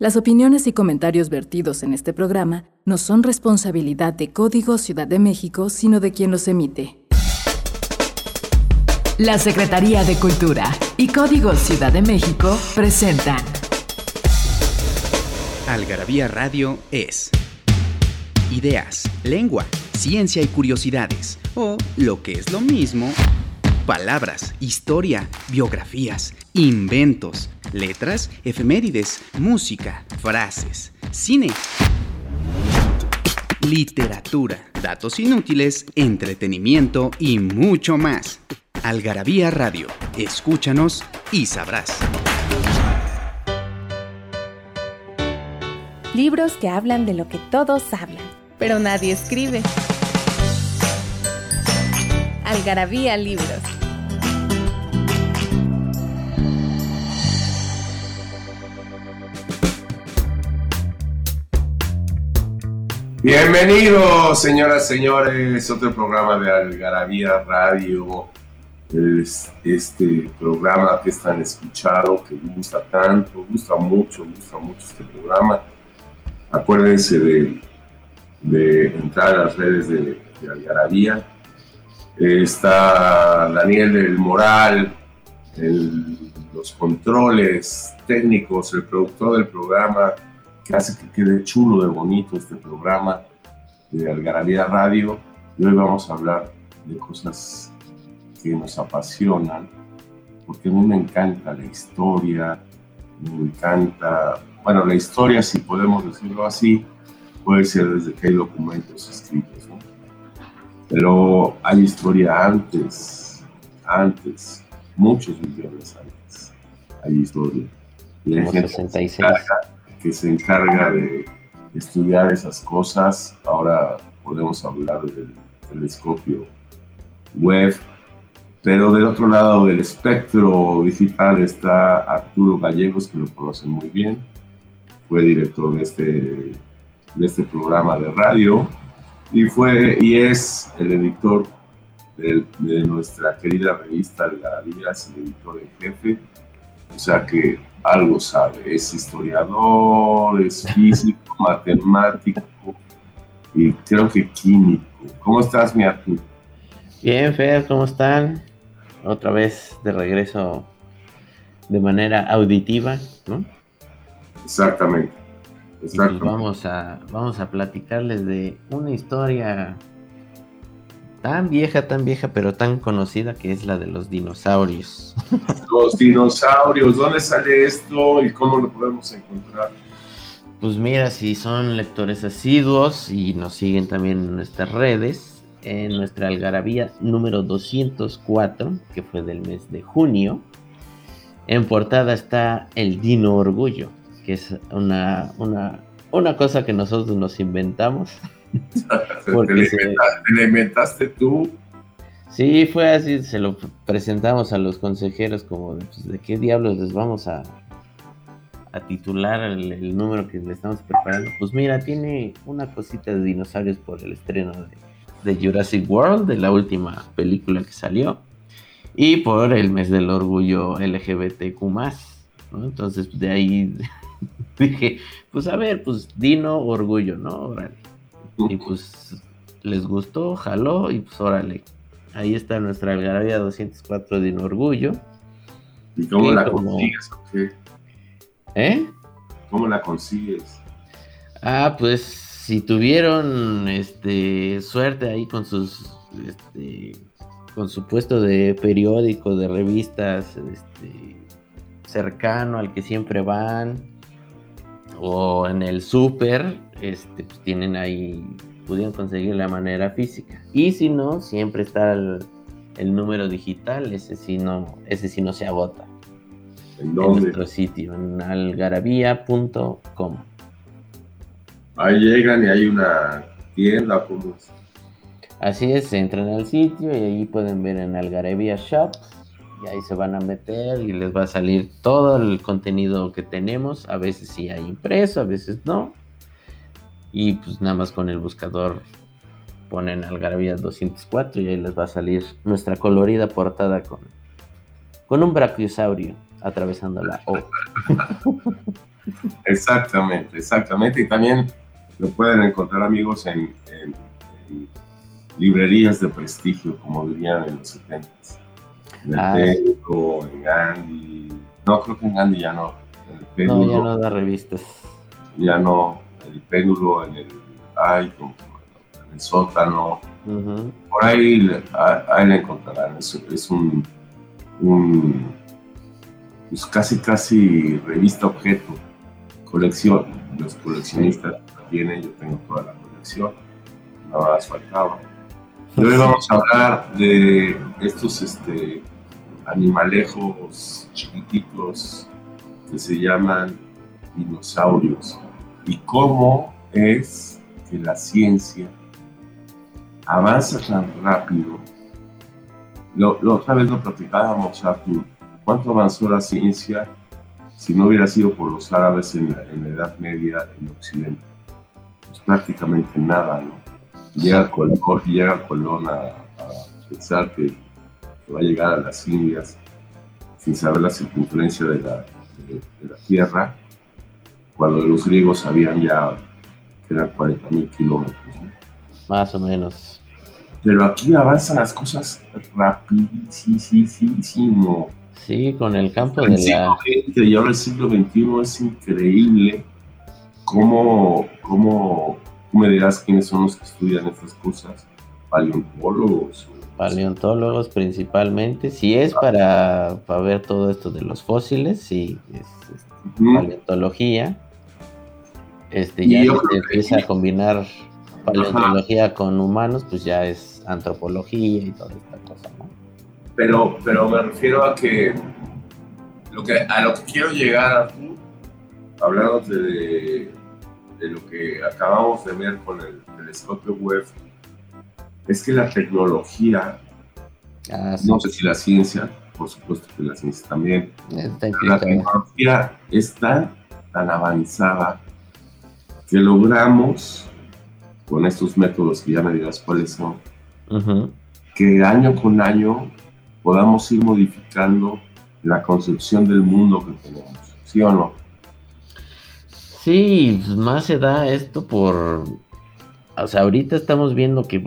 Las opiniones y comentarios vertidos en este programa no son responsabilidad de Código Ciudad de México, sino de quien los emite. La Secretaría de Cultura y Código Ciudad de México presentan. Algarabía Radio es ideas, lengua, ciencia y curiosidades, o lo que es lo mismo, palabras, historia, biografías, inventos, letras, efemérides, música, frases, cine, literatura, datos inútiles, entretenimiento y mucho más. Algarabía Radio, escúchanos y sabrás. Libros que hablan de lo que todos hablan, pero nadie escribe. Algarabía Libros. Bienvenidos, señoras, señores, otro programa de Algarabía Radio. este programa que están escuchado, que gusta tanto, gusta mucho, gusta mucho este programa. Acuérdense de, entrar a las redes de, de Algarabía. Está Daniel del Moral, los controles técnicos, el productor del programa hace que quede chulo de bonito este programa de Algarabía Radio. Y hoy vamos a hablar de cosas que nos apasionan, porque a mí me encanta la historia, me encanta, bueno, la historia, si podemos decirlo así, puede ser desde que hay documentos escritos, ¿no? Pero hay historia antes, antes, muchos millones antes, hay historia. Y hay gente 66 que se encarga de estudiar esas cosas. Ahora podemos hablar del telescopio web, pero del otro lado del espectro digital está Arturo Gallegos, que lo conocen muy bien, fue director de este, de este programa de radio. Y, fue, y es el editor de, nuestra querida revista de es el editor en jefe, o sea que algo sabe, es historiador, es físico, matemático y creo que químico. ¿Cómo estás, mi Arturo? Bien, Fer, ¿cómo están? Otra vez de regreso de manera auditiva, ¿no? Exactamente. Pues Exactamente. vamos, a, vamos a platicarles de una historia tan vieja, tan vieja, pero tan conocida que es la de los dinosaurios. Los dinosaurios, ¿dónde sale esto y cómo lo podemos encontrar? Pues mira, si son lectores asiduos y nos siguen también en nuestras redes, en nuestra algarabía número 204, que fue del mes de junio, en portada está el Dino Orgullo, que es una, una, una cosa que nosotros nos inventamos. Porque ¿Te, inventaste, tú? Sí, fue así, se lo presentamos a los consejeros como de, pues, qué diablos les vamos a, a titular el, número que le estamos preparando. Pues mira, tiene una cosita de dinosaurios por el estreno de, Jurassic World, de la última película que salió, y por el mes del orgullo LGBTQ+. Entonces de ahí dije, pues a ver, pues Dino Orgullo, ¿no? Órale. Y pues les gustó, jaló y pues órale. Ahí está nuestra algarabía 204 de orgullo. ¿Y cómo la consigues o qué? ¿Eh? ¿Cómo la consigues? Ah, pues si tuvieron este suerte ahí con sus este, con su puesto de periódico, de revistas, este, cercano al que siempre van, o en el súper, este, pues tienen ahí, pudieron conseguir la manera física. Y si no, siempre está el, número digital, ese sí no, ese sí no se agota. ¿En dónde? En nuestro sitio, en algarabía.com. Ahí llegan y hay una tienda, como Así es, entran al sitio y ahí pueden ver en Algarabía Shop y ahí se van a meter y les va a salir todo el contenido que tenemos. A veces sí hay impreso, a veces no. Y pues nada más con el buscador ponen Algarabía 204 y ahí les va a salir nuestra colorida portada con, con un brachiosaurio atravesando la O. Exactamente, exactamente. Y también lo pueden encontrar amigos en, librerías de prestigio, como dirían en los 70 En el ah, en Gandhi. No, creo que en Gandhi ya no. En el no, ya no da revistas. Ya no. El péndulo, en el. Ay, en el sótano. Por ahí, ahí la encontrarán. Es, es un, un pues casi, casi revista objeto, colección. Los coleccionistas tienen, yo tengo toda la colección, nada más faltaba. Y hoy vamos a hablar de estos este, animalejos chiquititos que se llaman dinosaurios y cómo es que la ciencia avanza tan rápido. Lo, otra vez lo platicábamos, Arthur, ¿cuánto avanzó la ciencia si no hubiera sido por los árabes en la, Edad Media en Occidente? Pues prácticamente nada, ¿no? Llega Colón, llega Colón a, pensar que, va a llegar a las Indias sin saber la circunferencia de la, de la Tierra, cuando los griegos sabían ya que eran 40.000 kilómetros. Más o menos. Pero aquí avanzan las cosas rapidísimo. Sí, con el campo de la... y ahora el siglo XXI es increíble cómo, cómo, me dirás quiénes son los que estudian estas cosas, paleontólogos. Paleontólogos principalmente, si es para, para ver todo esto de los fósiles, sí, es, paleontología. Este, ya se empieza a combinar paleontología con humanos, pues ya es antropología y toda esta cosa, ¿no? Pero, pero me refiero a que, lo que a lo que quiero llegar, hablando de, de lo que acabamos de ver con el telescopio web, es que la tecnología, ah, no sé si la ciencia, por supuesto que la ciencia también, la tecnología está tan avanzada que logramos, con estos métodos que ya me dirás cuáles son, que año con año podamos ir modificando la concepción del mundo que tenemos, ¿sí o no? Sí, más se da esto por, o sea, ahorita estamos viendo que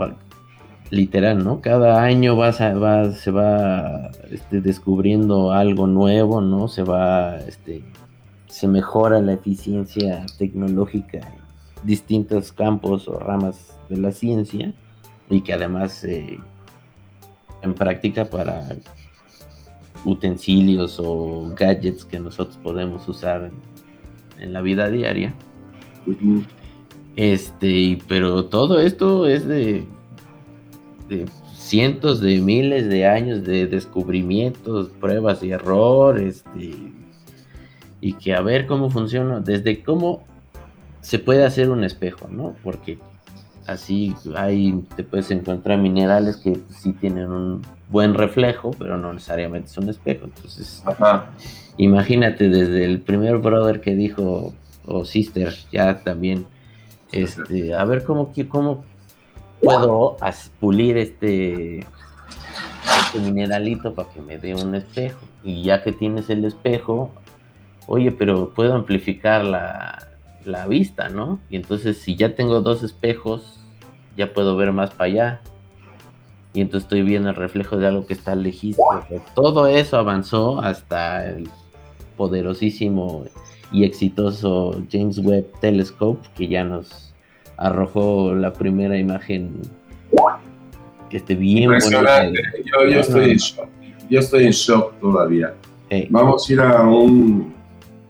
literal, ¿no? Cada año va, va se va este, descubriendo algo nuevo, ¿no? Se va, este, se mejora la eficiencia tecnológica en distintos campos o ramas de la ciencia y que además eh, en práctica para utensilios o gadgets que nosotros podemos usar en, la vida diaria. Este, pero todo esto es de, de, cientos de miles de años de descubrimientos, pruebas y errores, este, y que a ver cómo funciona, desde cómo se puede hacer un espejo, ¿no? Porque así hay, te puedes encontrar minerales que sí tienen un buen reflejo, pero no necesariamente son espejo. Entonces, imagínate desde el primer brother que dijo, o sister, ya también, este, a ver cómo, cómo puedo pulir este, este mineralito para que me dé un espejo. Y ya que tienes el espejo, oye, pero puedo amplificar la, la vista, ¿no? Y entonces si ya tengo dos espejos, ya puedo ver más para allá. Y entonces estoy viendo el reflejo de algo que está lejísimo. Todo eso avanzó hasta el poderosísimo y exitoso James Webb Telescope, que ya nos arrojó la primera imagen que esté bien Impresionante. Yo, yo, estoy en shock. Yo estoy en shock todavía. Vamos a ir a un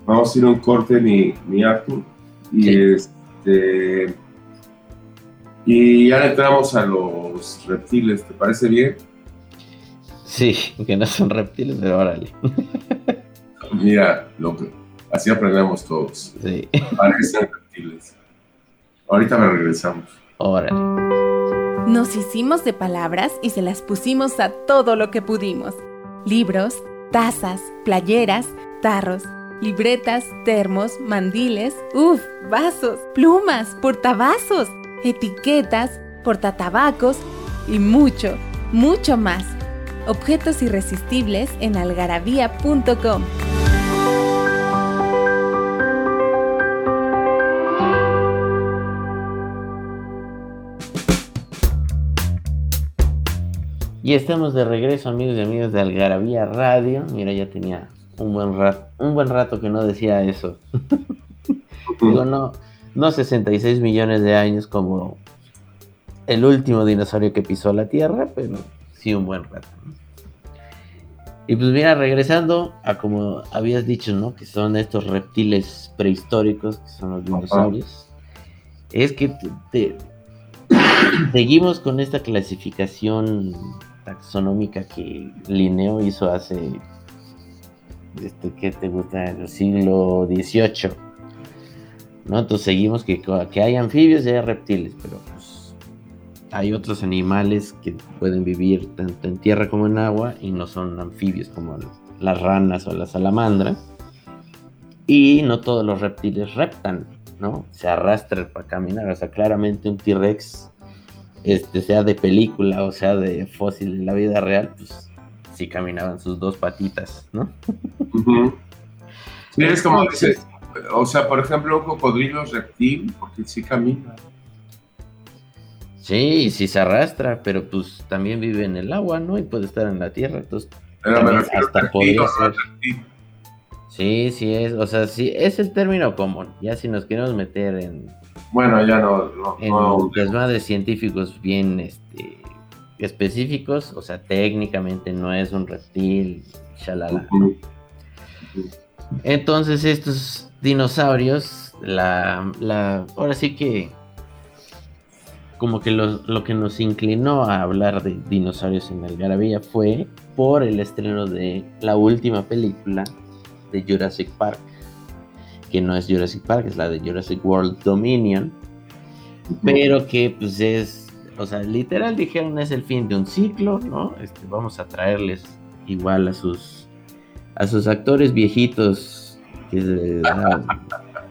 vamos a ir a un corte mi, mi Arthur y este. Y ya entramos a los reptiles, ¿te parece bien? Sí, que no son reptiles, pero órale. Mira, lo que, así aprendemos todos. Sí. Parecen reptiles. Ahorita me regresamos. Órale. Nos hicimos de palabras y se las pusimos a todo lo que pudimos. Libros, tazas, playeras, tarros libretas, termos, mandiles, uff, vasos, plumas, portavasos, etiquetas, portatabacos y mucho, mucho más. Objetos irresistibles en algarabía.com. Y estamos de regreso, amigos y amigas de Algarabía Radio. Mira, ya tenía un buen rato, un buen rato que no decía eso. Digo, no, no 66 millones de años como el último dinosaurio que pisó la Tierra, pero sí un buen rato. Y pues mira, regresando a como habías dicho, ¿no? Que son estos reptiles prehistóricos, que son los dinosaurios. Es que seguimos con esta clasificación taxonómica que Linneo hizo hace, este, ¿qué te gusta? En el siglo XVIII. ¿no? Entonces seguimos que, que hay anfibios y hay reptiles, pero pues, hay otros animales que pueden vivir tanto en tierra como en agua y no son anfibios como las ranas o las salamandras. Y no todos los reptiles reptan, ¿no? Se arrastran para caminar. O sea, claramente un T-Rex este, sea de película o sea de fósil en la vida real, pues sí caminaban sus dos patitas, ¿no? Sí, es como dices, o sea, por ejemplo, un cocodrilo reptil, porque sí camina. Sí, sí se arrastra, pero pues también vive en el agua, ¿no? Y puede estar en la tierra, entonces hasta podría ser. Sí, sí es, o sea, sí es el término común. Ya si nos queremos meter en bueno, ya no. no en no, científicos bien este, específicos, o sea, técnicamente no es un reptil, shalala. Entonces, estos dinosaurios, la, la, ahora sí que como que lo, lo, que nos inclinó a hablar de dinosaurios en Algarabía fue por el estreno de la última película de Jurassic Park que no es Jurassic Park, es la de Jurassic World Dominion, pero que pues es, o sea, literal dijeron es el fin de un ciclo, ¿no? Este, vamos a traerles igual a sus a sus actores viejitos, que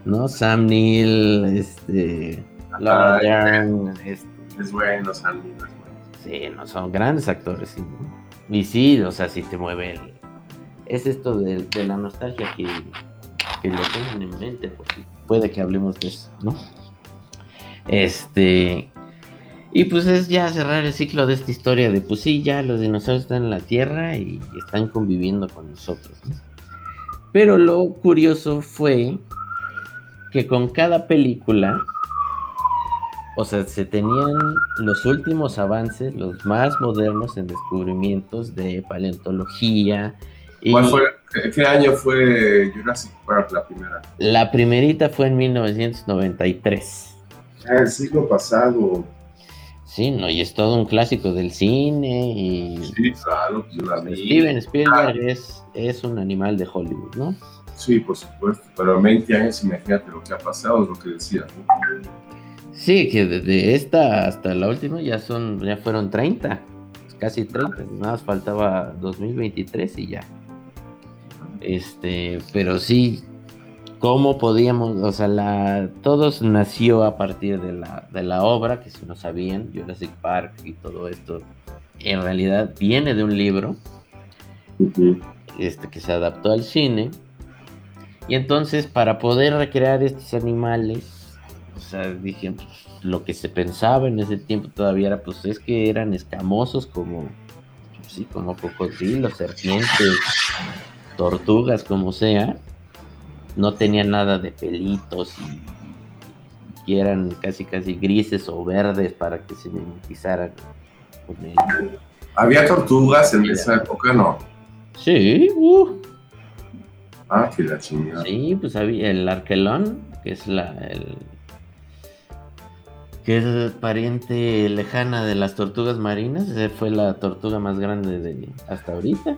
¿no? Sam Neill, este, Laura Dern, este, es bueno, Sam Neill Sí, no, son grandes actores, sí, Y sí, o sea, sí te mueve Es esto de la nostalgia que que lo tengan en mente, porque puede que hablemos de eso, ¿no? Este. Y pues es ya cerrar el ciclo de esta historia de pues sí, ya los dinosaurios están en la Tierra y están conviviendo con nosotros. Pero lo curioso fue que con cada película, o sea, se tenían los últimos avances, los más modernos en descubrimientos de paleontología, ¿Qué año fue Jurassic Park la primera? La primerita fue en 1993. Ah, el siglo pasado. Sí, no, y es todo un clásico del cine y... Sí, claro, Steven Spielberg es, es un animal de Hollywood, ¿no? Sí, por supuesto, pero 20 años, imagínate lo que ha pasado, es lo que decía, Sí, que desde esta hasta la última ya son, ya fueron 30, casi 30, nada más faltaba 2023 y ya. Este, pero sí, ¿cómo podíamos? O sea, la, todos nació a partir de la, de la obra, que si no sabían, Jurassic Park y todo esto, en realidad viene de un libro este, que se adaptó al cine. Y entonces, para poder recrear estos animales, o sea, dije, pues, lo que se pensaba en ese tiempo todavía era, pues es que eran escamosos como, sí, como cocodrilos, serpientes, tortugas, como sea, no tenían nada de pelitos y, eran casi casi grises o verdes para que se mimetizaran con ¿Había tortugas en esa época, no? Sí, uh. Ah, que la chingada. Sí, pues había el arquelón, que es la el, que es pariente lejana de las tortugas marinas, fue la tortuga más grande de hasta ahorita.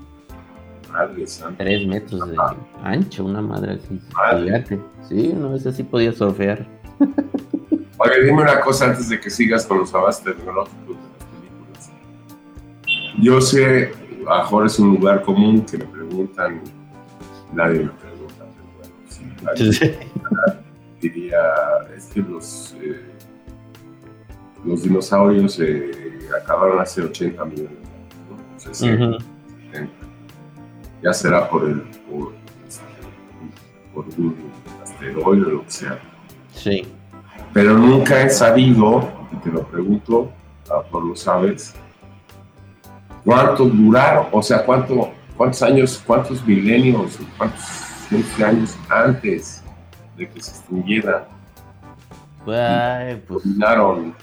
Tres metros de ancho, una madre así. Fíjate. Sí, una vez así podía surfear. Oye, dime una cosa antes de que sigas con los avances tecnológicos de las películas. Yo sé, a mejor es un lugar común que me preguntan, nadie me pregunta, pero bueno, sí, diría, es que los, eh, los dinosaurios eh, acabaron hace 80 millones de años, ¿no? Ya será por el por, un asteroide o lo que sea. Sí. Pero nunca he sabido, y te lo pregunto, a lo lo sabes, ¿Cuánto duraron? O sea, ¿cuánto, ¿cuántos años, cuántos milenios, cuántos años antes de que se extinguiera? Ay, pues, Dominaron.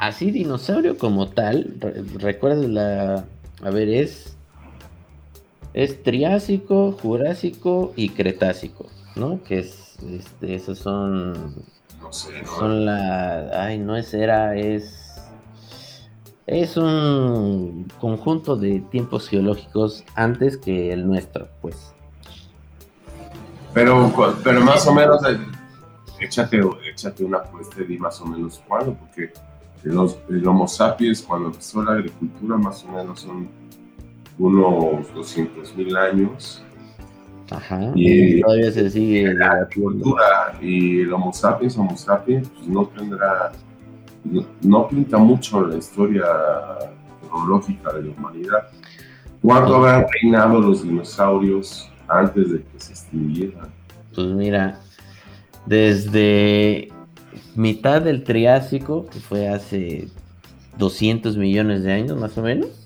así dinosaurio como tal, re- recuerda la... A ver, es... Es Triásico, Jurásico y Cretácico, ¿no? Que es... Este, esos son... No sé, ¿no? Son la... Ay, no es era, es... Es un conjunto de tiempos geológicos antes que el nuestro, pues. Pero, pero más o menos, eh, échate, échate una apuesta y más o menos cuándo, porque los, el Homo sapiens, cuando empezó la agricultura, más o menos son unos 200 mil años. Ajá. Y- Y todavía se sigue La agricultura y el Homo sapiens, Homo sapiens, pues no tendrá, no, no pinta mucho la historia cronológica de la humanidad. ¿Cuánto habrán reinado los dinosaurios antes de que se extinguieran? Pues mira, desde mitad del Triásico, que fue hace 200 millones de años más o menos,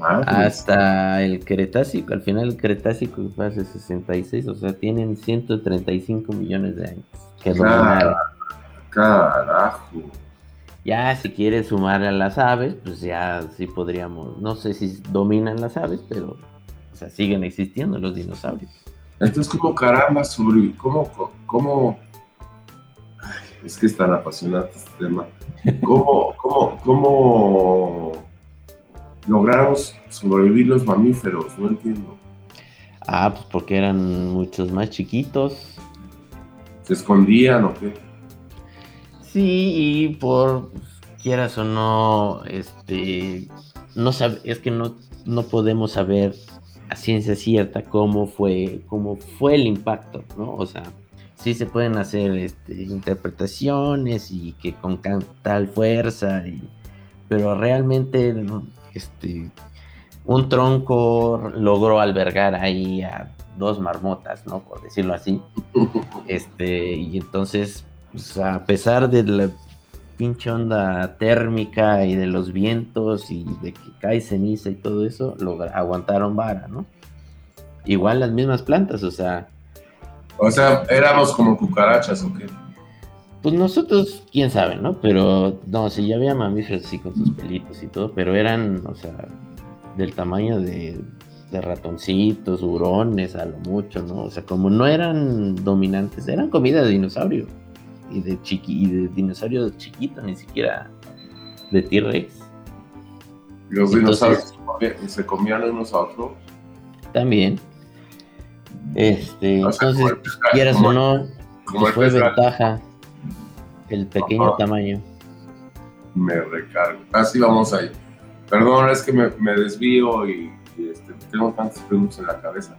Hasta el Cretácico, al final el Cretácico fue hace 66, o sea, tienen 135 millones de años que dominaron. Carajo. Ya si quieres sumar a las aves, pues ya sí podríamos, no sé si dominan las aves, pero o sea, siguen existiendo los dinosaurios. Entonces, ¿cómo caramba sobre cómo, cómo, Ay, es que es tan apasionante este tema, cómo, cómo, cómo logramos sobrevivir los mamíferos? No entiendo. Ah, pues porque eran muchos más chiquitos. ¿Se escondían o qué? Sí, y por quieras o no, este, no sabe, es que no, no podemos saber a ciencia cierta cómo fue, cómo fue el impacto, ¿no? O sea, sí se pueden hacer este, interpretaciones y que con tal fuerza, y, pero realmente. Este, un tronco logró albergar ahí a dos marmotas, ¿no? Por decirlo así. Este, y entonces, pues, a pesar de la pinche onda térmica y de los vientos y de que cae ceniza y todo eso, logra- aguantaron vara, ¿no? Igual las mismas plantas, o sea, O sea, éramos como cucarachas o qué? Pues nosotros, quién sabe, ¿no? Pero, no, sí, ya había mamíferos así con sus pelitos y todo, pero eran, o sea, del tamaño de, de ratoncitos, hurones, a lo mucho, ¿no? O sea, como no eran dominantes, eran comida de dinosaurio. Y de, chiqui, y de dinosaurio chiquito, ni siquiera de T-Rex. Los Entonces- dinosaurios se comían- unos a otros. También. Este, O sea, entonces, quieras como o no, Como pues fue ventaja el pequeño tamaño. me recargo. Así vamos ahí. Perdón, es que me, me desvío y, y, este, tengo tantas preguntas en la cabeza.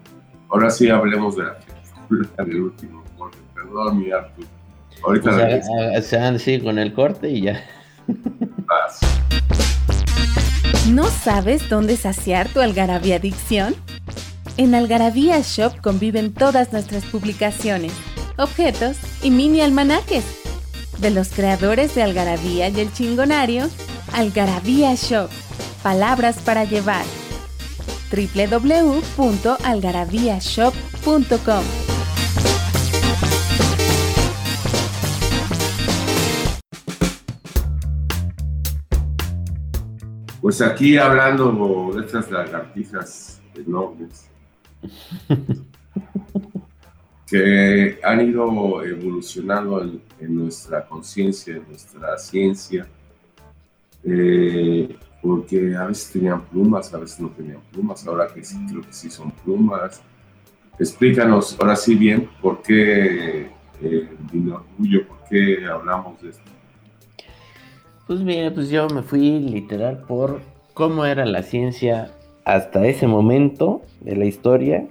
Ahora sí hablemos de la película del último corte. Perdón, mi Artur. Ahorita O sea, regreso. a- se van así con el corte y ya. Vas. ¿No sabes dónde saciar tu algarabía adicción? En Algarabía Shop conviven todas nuestras publicaciones, objetos y mini almanaques. De los creadores de Algarabía y el Chingonario, Algarabía Shop, palabras para llevar. www.algarabíashop.com Pues aquí hablando de estas lagartijas enormes que han ido evolucionando en, nuestra conciencia, en nuestra ciencia, eh, porque a veces tenían plumas, a veces no tenían plumas, ahora que sí, creo que sí son plumas. Explícanos ahora sí bien por qué eh, orgullo, por qué hablamos de esto. Pues mira, pues yo me fui literal por cómo era la ciencia hasta ese momento de la historia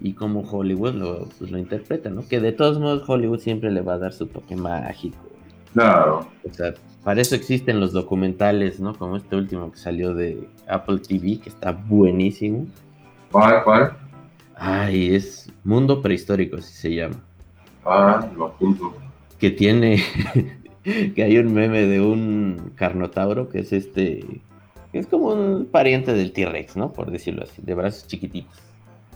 y cómo Hollywood lo, pues, lo interpreta, ¿no? Que de todos modos Hollywood siempre le va a dar su toque mágico. Claro, O sea, para eso existen los documentales, ¿no? Como este último que salió de Apple TV, que está buenísimo. ¿cuál, cuál? Ay, es Mundo Prehistórico, así se llama. Ah, lo apunto. que tiene que hay un meme de un carnotauro que es este, que es como un pariente del T-Rex, ¿no? Por decirlo así, de brazos chiquititos.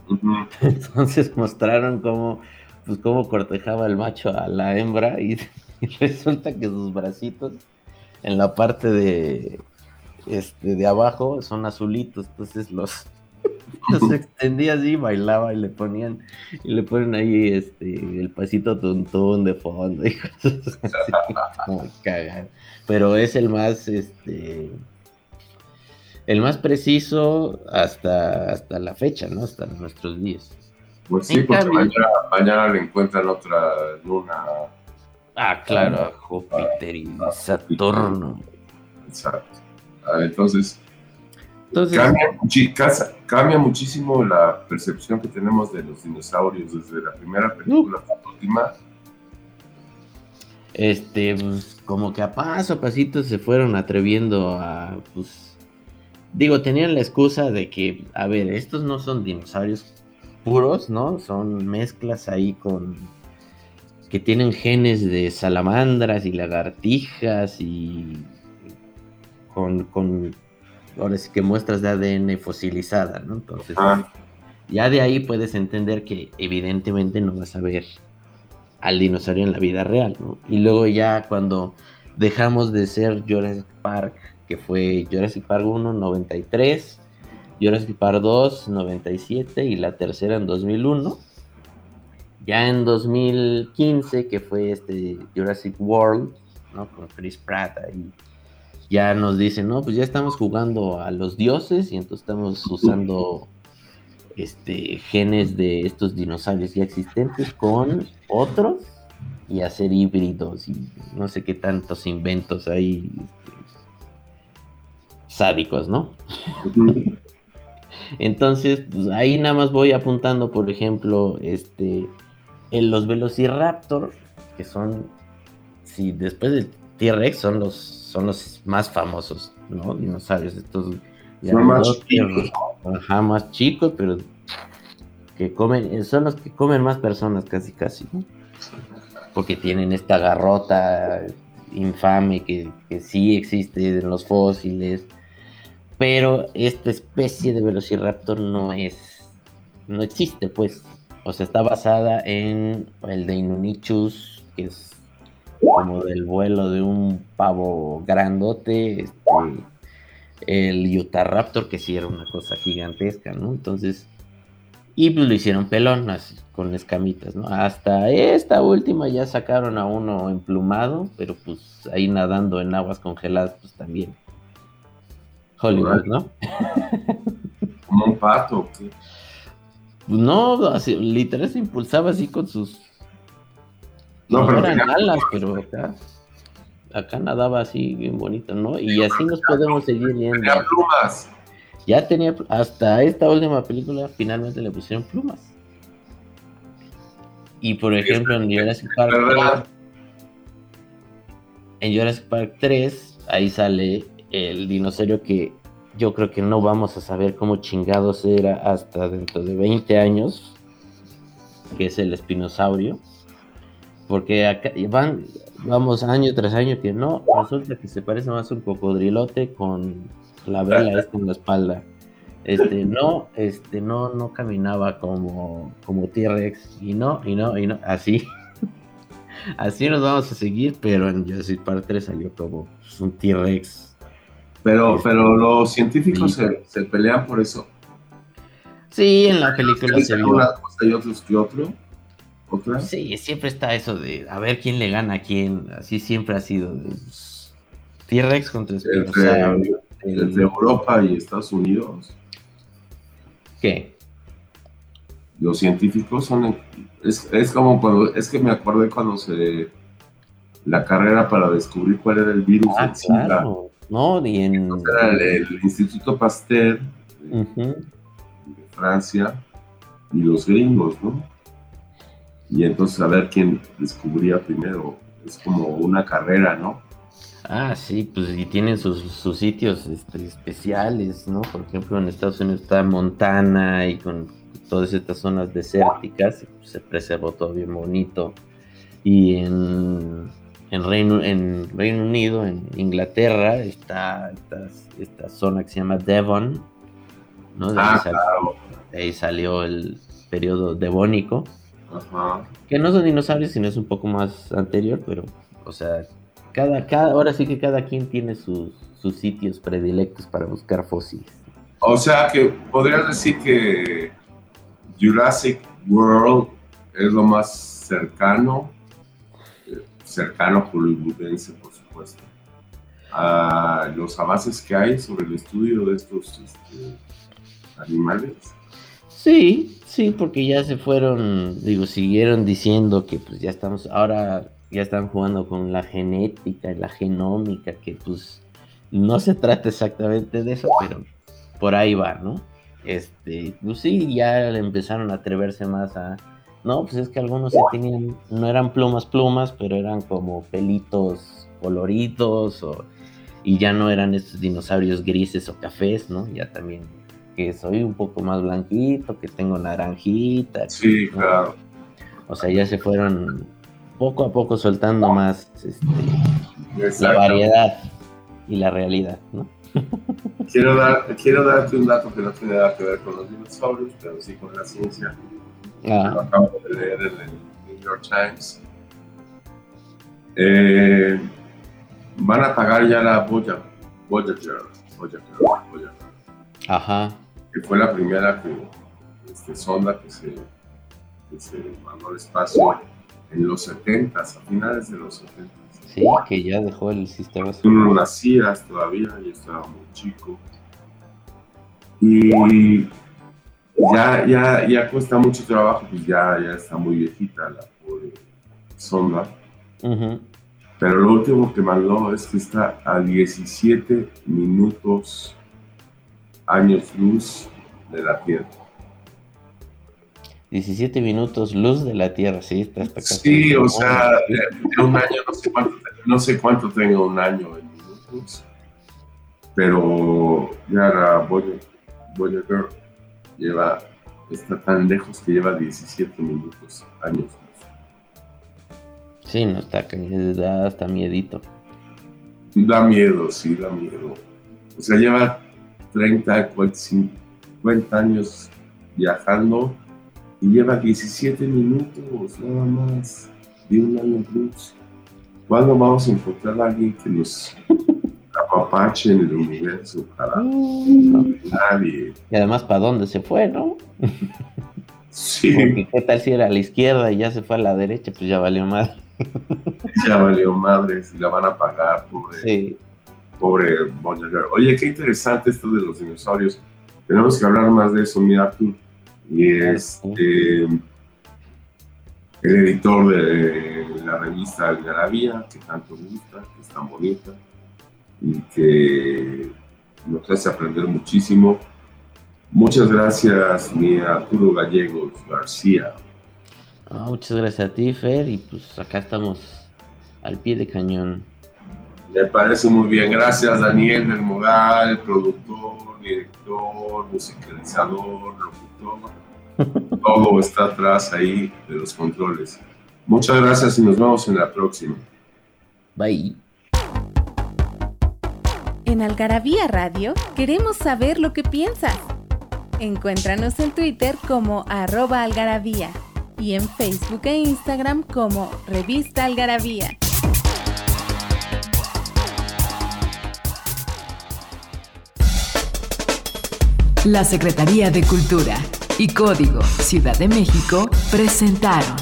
Entonces mostraron cómo, pues cómo cortejaba el macho a la hembra y, resulta que sus bracitos en la parte de, este, de abajo son azulitos, entonces los, los extendía así, bailaba y le ponían, y le ponen ahí este el pasito tontón de fondo y cosas Pero es el más este el más preciso hasta, hasta la fecha, ¿no? Hasta nuestros días. Pues sí, porque mañana, le encuentran otra luna. Ah, claro, a Júpiter y Saturno. Exacto. Ah, entonces, cambia, muchísimo la percepción que tenemos de los dinosaurios desde la primera película hasta la última. Este, pues, como que a paso a pasito se fueron atreviendo a, pues, digo, tenían la excusa de que, a ver, estos no son dinosaurios puros, ¿no? Son mezclas ahí con que tienen genes de salamandras y lagartijas y con, con ahora sí que muestras de ADN fosilizada, ¿no? Entonces, ah. ya de ahí puedes entender que evidentemente no vas a ver al dinosaurio en la vida real, ¿no? Y luego ya cuando dejamos de ser Jurassic Park, que fue Jurassic Park 1, 93, Jurassic Park 2, 97 y la tercera en 2001. Ya en 2015, que fue este Jurassic World, ¿no? Con Chris Pratt ahí ya nos dicen, no, pues ya estamos jugando a los dioses y entonces estamos usando este genes de estos dinosaurios ya existentes con otros y hacer híbridos y no sé qué tantos inventos hay este, sádicos, ¿no? Entonces, pues ahí nada más voy apuntando, por ejemplo, este, en los Velociraptor, que son, si después del T-Rex son los son los más famosos, ¿no? Dinosaurios, estos son más chicos. Ajá, más chicos, pero que comen, eh, son los que comen más personas casi casi, ¿no? Porque tienen esta garrota infame que, que sí existe en los fósiles, pero esta especie de Velociraptor no es, no existe, pues. O sea, está basada en el de Inunichus, que es como del vuelo de un pavo grandote, este, el Utah Raptor, que sí era una cosa gigantesca, ¿no? Entonces, y pues lo hicieron pelón, así, con escamitas, ¿no? Hasta esta última ya sacaron a uno emplumado, pero pues ahí nadando en aguas congeladas, pues también. Hollywood, ¿no? Como un pato, ¿qué? No, así, literal se impulsaba así con sus no, pero eran alas, pero acá, acá nadaba así bien bonito, ¿no? Y así nos podemos seguir viendo. Tenía plumas. Ya tenía, hasta esta última película finalmente le pusieron plumas. Y por ejemplo en Jurassic Park 3, en Jurassic Park 3, ahí sale el dinosaurio que yo creo que no vamos a saber cómo chingados era hasta dentro de 20 años, que es el espinosaurio porque acá van, vamos año tras año que no, resulta que se parece más a un cocodrilote con la vela esta en la espalda. Este, no, este, no, no caminaba como, como T-Rex, y no, y no, y no, así. así nos vamos a seguir, pero en Jurassic Park 3 salió como un T-Rex. Pero, pero los científicos se, pelean por eso. Sí, en la película se vio. Una cosa y otros que otro. Sí, siempre está eso de a ver quién le gana a quién. Así siempre ha sido. T-Rex contra Spinosaurio. Entre, Europa y Estados Unidos. ¿Qué? Los científicos son. Es, es como cuando. Es que me acuerdo cuando se. La carrera para descubrir cuál era el virus. Ah, claro. No, y en. El, Instituto Pasteur de Francia y los gringos, ¿no? y entonces a ver quién descubría primero. Es como una carrera, ¿no? Ah, sí, pues y tienen sus, sitios este, especiales, ¿no? Por ejemplo, en Estados Unidos está Montana y con todas estas zonas desérticas, se preservó todo bien bonito. Y en, en Reino, en Reino Unido, en Inglaterra, está esta, zona que se llama Devon, ¿no? De, Ah, ahí, sal- claro. de ahí salió el periodo devónico, Ajá. que no son dinosaurios, sino es un poco más anterior, pero, o sea, cada, cada, ahora sí que cada quien tiene sus, sus sitios predilectos para buscar fósiles. O sea que podrías decir que Jurassic World es lo más cercano, cercano hollywoodense, por supuesto, a los avances que hay sobre el estudio de estos este, animales. Sí, sí, porque ya se fueron, digo, siguieron diciendo que pues ya estamos, ahora ya están jugando con la genética y la genómica, que pues no se trata exactamente de eso, pero por ahí va, ¿no? Este, pues sí, ya empezaron a atreverse más a, no, pues es que algunos sí tenían, no eran plumas plumas, pero eran como pelitos coloridos o, y ya no eran estos dinosaurios grises o cafés, ¿no? Ya también que soy un poco más blanquito, que tengo naranjita. Sí, ¿no? claro. O sea, ya se fueron poco a poco soltando más este, la variedad y la realidad, ¿no? Quiero, dar, quiero darte un dato que no tiene nada que ver con los dinosaurios, pero sí con la ciencia. Lo Ah, acabo de leer en el New York Times. Eh, van a pagar ya la Voyager, Voyager, Voyager, Voyager, ajá. que fue la primera que, este, sonda que se, que se mandó al espacio en los 70 a finales de los 70 Sí, que ya dejó el sistema Tú no nacías todavía, yo estaba muy chico. Y ya, ya, ya cuesta mucho trabajo, pues ya, ya está muy viejita la pobre sonda. Pero lo último que mandó es que está a 17 minutos años luz de la Tierra. 17 minutos luz de la Tierra, sí, está, casi- Sí, o sea, de, de un año, no sé cuánto, no sé cuánto tenga un año en minutos, pero ya Voyager, Voyager lleva, está tan lejos que lleva 17 minutos, años. Sí, no está, ca- da hasta miedito. Da miedo, sí, da miedo. O sea, lleva 30, 50 años viajando y lleva 17 minutos nada más de un año luz. ¿Cuándo vamos a encontrar a alguien que nos apapache en el universo? Para nadie. Y además, ¿para dónde se fue, no? Sí, Porque qué tal si era a la izquierda y ya se fue a la derecha, pues ya valió más. ya valió madres y la van a pagar, pobre. Sí. pobre Voyager. Oye, qué interesante esto de los dinosaurios. Tenemos que hablar más de eso, mira tú. Y es eh, el editor de la revista Algarabía, que tanto gusta, que es tan bonita y que nos hace aprender muchísimo. Muchas gracias, mi Arturo Gallegos García. Ah, muchas gracias a ti, Fer, y pues acá estamos al pie de cañón. Me parece muy bien. Gracias, Daniel del Moral, productor, director, musicalizador, locutor. Todo está atrás ahí de los controles. Muchas gracias y nos vemos en la próxima. Bye. En Algarabía Radio queremos saber lo que piensas. Encuéntranos en Twitter como arroba algarabía y en Facebook e Instagram como revista algarabía. La Secretaría de Cultura y Código Ciudad de México presentaron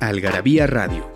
Algarabía Radio,